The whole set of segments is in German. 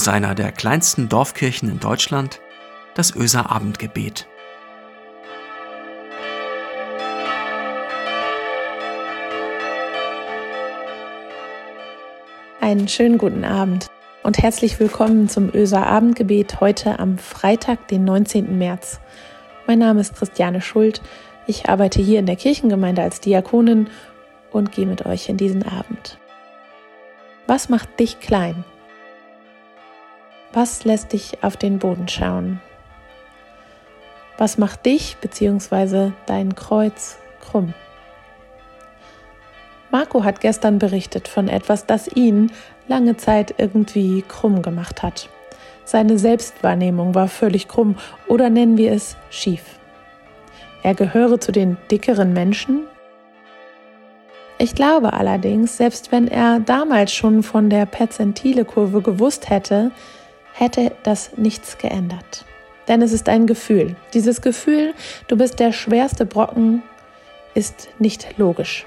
aus einer der kleinsten Dorfkirchen in Deutschland, das Öser Abendgebet. Einen schönen guten Abend und herzlich willkommen zum Öser Abendgebet heute am Freitag, den 19. März. Mein Name ist Christiane Schuld. Ich arbeite hier in der Kirchengemeinde als Diakonin und gehe mit euch in diesen Abend. Was macht dich klein? Was lässt dich auf den Boden schauen? Was macht dich bzw. dein Kreuz krumm? Marco hat gestern berichtet von etwas, das ihn lange Zeit irgendwie krumm gemacht hat. Seine Selbstwahrnehmung war völlig krumm oder nennen wir es schief. Er gehöre zu den dickeren Menschen, ich glaube allerdings, selbst wenn er damals schon von der Perzentile-Kurve gewusst hätte, hätte das nichts geändert. Denn es ist ein Gefühl. Dieses Gefühl, du bist der schwerste Brocken, ist nicht logisch,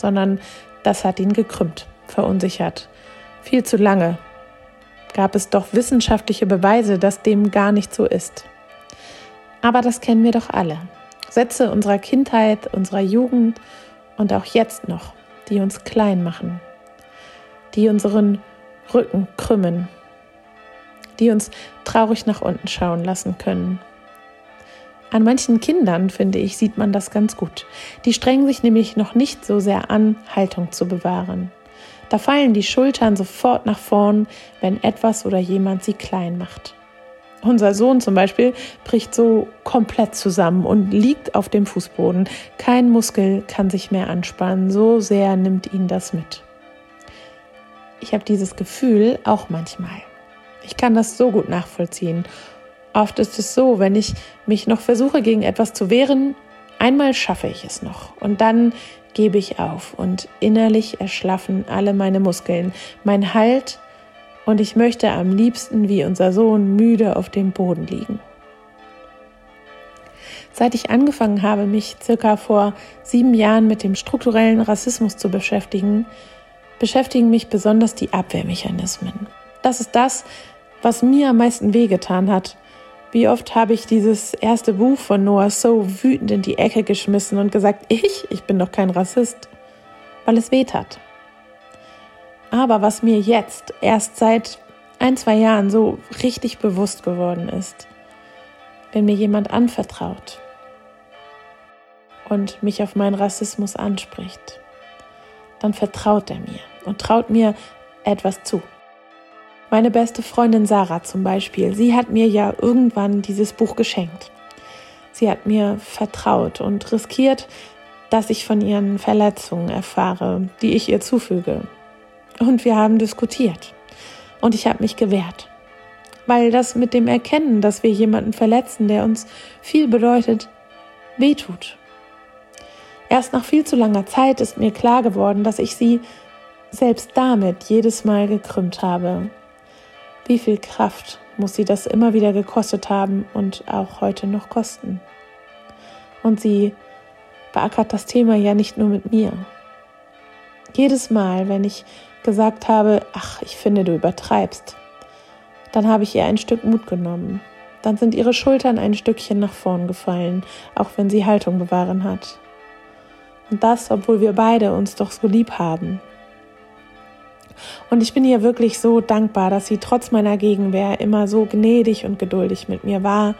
sondern das hat ihn gekrümmt, verunsichert. Viel zu lange gab es doch wissenschaftliche Beweise, dass dem gar nicht so ist. Aber das kennen wir doch alle. Sätze unserer Kindheit, unserer Jugend und auch jetzt noch, die uns klein machen, die unseren Rücken krümmen, die uns traurig nach unten schauen lassen können. An manchen Kindern, finde ich, sieht man das ganz gut. Die strengen sich nämlich noch nicht so sehr an, Haltung zu bewahren. Da fallen die Schultern sofort nach vorn, wenn etwas oder jemand sie klein macht. Unser Sohn zum Beispiel bricht so komplett zusammen und liegt auf dem Fußboden. Kein Muskel kann sich mehr anspannen, so sehr nimmt ihn das mit. Ich habe dieses Gefühl auch manchmal. Ich kann das so gut nachvollziehen. Oft ist es so, wenn ich mich noch versuche, gegen etwas zu wehren, einmal schaffe ich es noch und dann gebe ich auf und innerlich erschlaffen alle meine Muskeln. Mein Halt und ich möchte am liebsten wie unser Sohn müde auf dem Boden liegen. Seit ich angefangen habe, mich circa vor sieben Jahren mit dem strukturellen Rassismus zu beschäftigen, beschäftigen mich besonders die Abwehrmechanismen. Das ist das, was mir am meisten wehgetan hat. Wie oft habe ich dieses erste Buch von Noah so wütend in die Ecke geschmissen und gesagt, ich, ich bin doch kein Rassist, weil es weh tat. Aber was mir jetzt erst seit ein, zwei Jahren so richtig bewusst geworden ist, wenn mir jemand anvertraut und mich auf meinen Rassismus anspricht, dann vertraut er mir und traut mir etwas zu. Meine beste Freundin Sarah zum Beispiel, sie hat mir ja irgendwann dieses Buch geschenkt. Sie hat mir vertraut und riskiert, dass ich von ihren Verletzungen erfahre, die ich ihr zufüge, und wir haben diskutiert. Und ich habe mich gewehrt. Weil das mit dem Erkennen, dass wir jemanden verletzen, der uns viel bedeutet, wehtut. Erst nach viel zu langer Zeit ist mir klar geworden, dass ich sie selbst damit jedes Mal gekrümmt habe. Wie viel Kraft muss sie das immer wieder gekostet haben und auch heute noch kosten. Und sie beackert das Thema ja nicht nur mit mir. Jedes Mal, wenn ich gesagt habe, ach, ich finde, du übertreibst, dann habe ich ihr ein Stück Mut genommen. Dann sind ihre Schultern ein Stückchen nach vorn gefallen, auch wenn sie Haltung bewahren hat. Und das, obwohl wir beide uns doch so lieb haben. Und ich bin ihr wirklich so dankbar, dass sie trotz meiner Gegenwehr immer so gnädig und geduldig mit mir war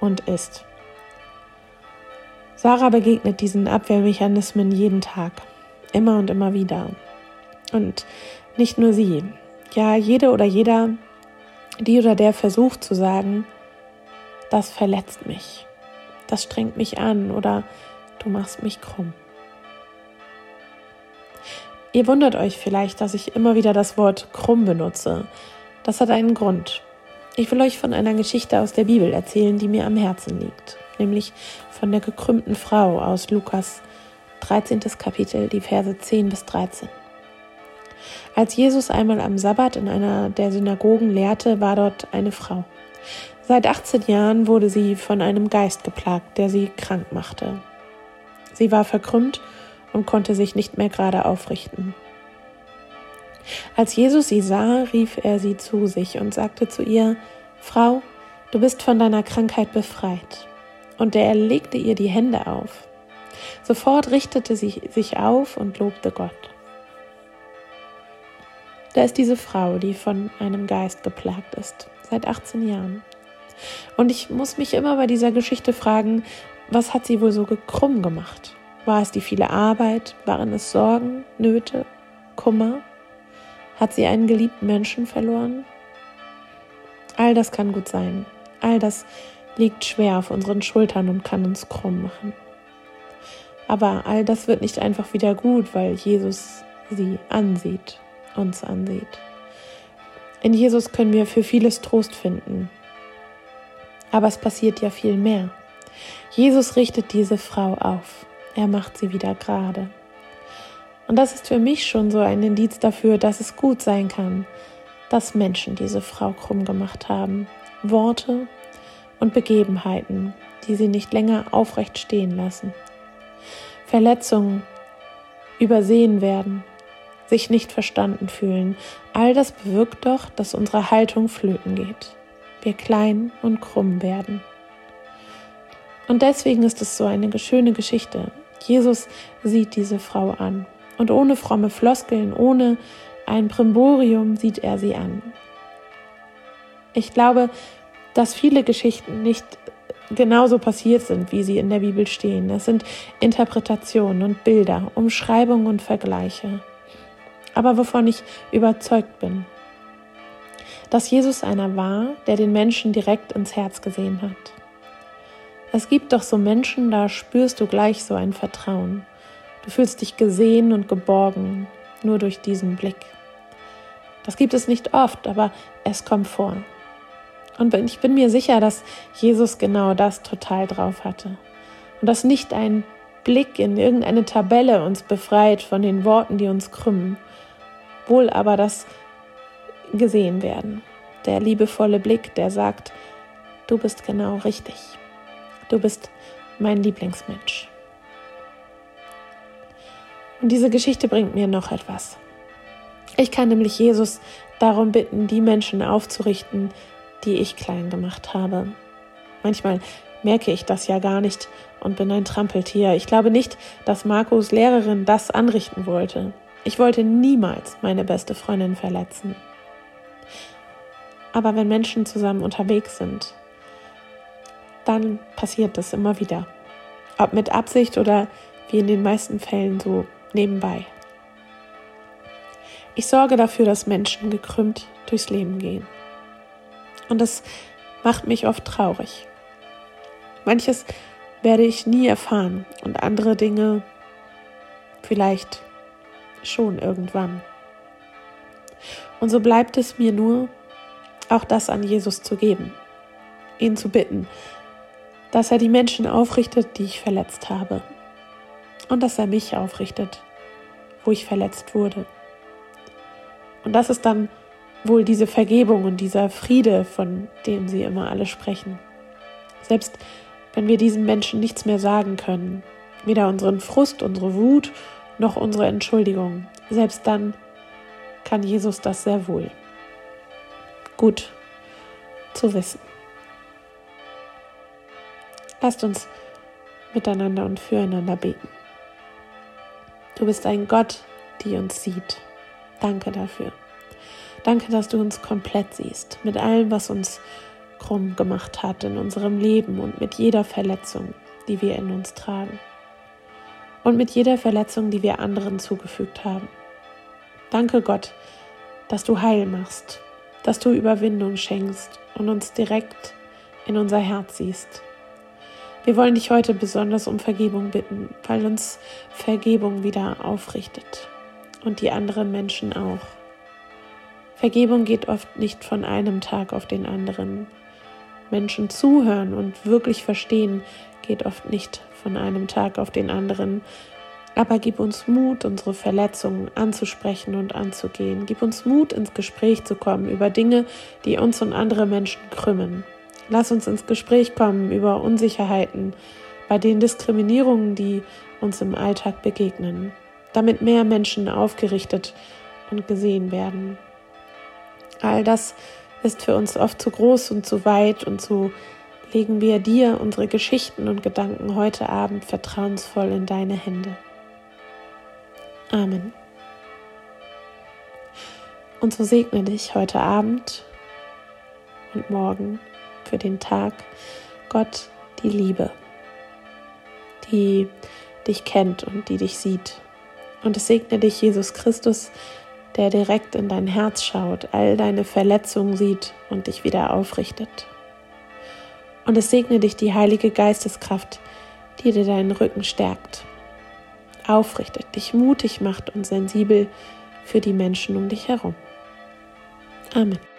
und ist. Sarah begegnet diesen Abwehrmechanismen jeden Tag, immer und immer wieder. Und nicht nur sie. Ja, jede oder jeder, die oder der versucht zu sagen, das verletzt mich, das strengt mich an oder du machst mich krumm. Ihr wundert euch vielleicht, dass ich immer wieder das Wort krumm benutze. Das hat einen Grund. Ich will euch von einer Geschichte aus der Bibel erzählen, die mir am Herzen liegt, nämlich von der gekrümmten Frau aus Lukas 13. Kapitel, die Verse 10 bis 13. Als Jesus einmal am Sabbat in einer der Synagogen lehrte, war dort eine Frau. Seit 18 Jahren wurde sie von einem Geist geplagt, der sie krank machte. Sie war verkrümmt und konnte sich nicht mehr gerade aufrichten. Als Jesus sie sah, rief er sie zu sich und sagte zu ihr, Frau, du bist von deiner Krankheit befreit. Und er legte ihr die Hände auf. Sofort richtete sie sich auf und lobte Gott. Da ist diese Frau, die von einem Geist geplagt ist, seit 18 Jahren. Und ich muss mich immer bei dieser Geschichte fragen, was hat sie wohl so krumm gemacht? War es die viele Arbeit? Waren es Sorgen, Nöte, Kummer? Hat sie einen geliebten Menschen verloren? All das kann gut sein. All das liegt schwer auf unseren Schultern und kann uns krumm machen. Aber all das wird nicht einfach wieder gut, weil Jesus sie ansieht, uns ansieht. In Jesus können wir für vieles Trost finden. Aber es passiert ja viel mehr. Jesus richtet diese Frau auf. Er macht sie wieder gerade. Und das ist für mich schon so ein Indiz dafür, dass es gut sein kann, dass Menschen diese Frau krumm gemacht haben. Worte und Begebenheiten, die sie nicht länger aufrecht stehen lassen. Verletzungen übersehen werden, sich nicht verstanden fühlen. All das bewirkt doch, dass unsere Haltung flöten geht. Wir klein und krumm werden. Und deswegen ist es so eine schöne Geschichte. Jesus sieht diese Frau an und ohne fromme Floskeln, ohne ein Primborium sieht er sie an. Ich glaube, dass viele Geschichten nicht genauso passiert sind, wie sie in der Bibel stehen. Es sind Interpretationen und Bilder, Umschreibungen und Vergleiche. Aber wovon ich überzeugt bin, dass Jesus einer war, der den Menschen direkt ins Herz gesehen hat. Es gibt doch so Menschen, da spürst du gleich so ein Vertrauen. Du fühlst dich gesehen und geborgen, nur durch diesen Blick. Das gibt es nicht oft, aber es kommt vor. Und ich bin mir sicher, dass Jesus genau das total drauf hatte. Und dass nicht ein Blick in irgendeine Tabelle uns befreit von den Worten, die uns krümmen, wohl aber das gesehen werden. Der liebevolle Blick, der sagt, du bist genau richtig. Du bist mein Lieblingsmensch. Und diese Geschichte bringt mir noch etwas. Ich kann nämlich Jesus darum bitten, die Menschen aufzurichten, die ich klein gemacht habe. Manchmal merke ich das ja gar nicht und bin ein Trampeltier. Ich glaube nicht, dass Markus Lehrerin das anrichten wollte. Ich wollte niemals meine beste Freundin verletzen. Aber wenn Menschen zusammen unterwegs sind, dann passiert das immer wieder. Ob mit Absicht oder wie in den meisten Fällen so nebenbei. Ich sorge dafür, dass Menschen gekrümmt durchs Leben gehen. Und das macht mich oft traurig. Manches werde ich nie erfahren und andere Dinge vielleicht schon irgendwann. Und so bleibt es mir nur, auch das an Jesus zu geben, ihn zu bitten, dass er die Menschen aufrichtet, die ich verletzt habe, und dass er mich aufrichtet, wo ich verletzt wurde. Und das ist dann wohl diese Vergebung und dieser Friede, von dem sie immer alle sprechen. Selbst wenn wir diesen Menschen nichts mehr sagen können, weder unseren Frust, unsere Wut noch unsere Entschuldigung, selbst dann kann Jesus das sehr wohl. Gut zu wissen. Lasst uns miteinander und füreinander beten. Du bist ein Gott, der uns sieht. Danke dafür. Danke, dass du uns komplett siehst, mit allem, was uns krumm gemacht hat in unserem Leben und mit jeder Verletzung, die wir in uns tragen. Und mit jeder Verletzung, die wir anderen zugefügt haben. Danke Gott, dass du Heil machst, dass du Überwindung schenkst und uns direkt in unser Herz siehst. Wir wollen dich heute besonders um Vergebung bitten, weil uns Vergebung wieder aufrichtet und die anderen Menschen auch. Vergebung geht oft nicht von einem Tag auf den anderen. Menschen zuhören und wirklich verstehen geht oft nicht von einem Tag auf den anderen. Aber gib uns Mut, unsere Verletzungen anzusprechen und anzugehen. Gib uns Mut, ins Gespräch zu kommen über Dinge, die uns und andere Menschen krümmen. Lass uns ins Gespräch kommen über Unsicherheiten, bei den Diskriminierungen, die uns im Alltag begegnen, damit mehr Menschen aufgerichtet und gesehen werden. All das ist für uns oft zu groß und zu weit und so legen wir dir unsere Geschichten und Gedanken heute Abend vertrauensvoll in deine Hände. Amen. Und so segne dich heute Abend und morgen für den Tag Gott die Liebe, die dich kennt und die dich sieht. Und es segne dich Jesus Christus, der direkt in dein Herz schaut, all deine Verletzungen sieht und dich wieder aufrichtet. Und es segne dich die Heilige Geisteskraft, die dir deinen Rücken stärkt, aufrichtet, dich mutig macht und sensibel für die Menschen um dich herum. Amen.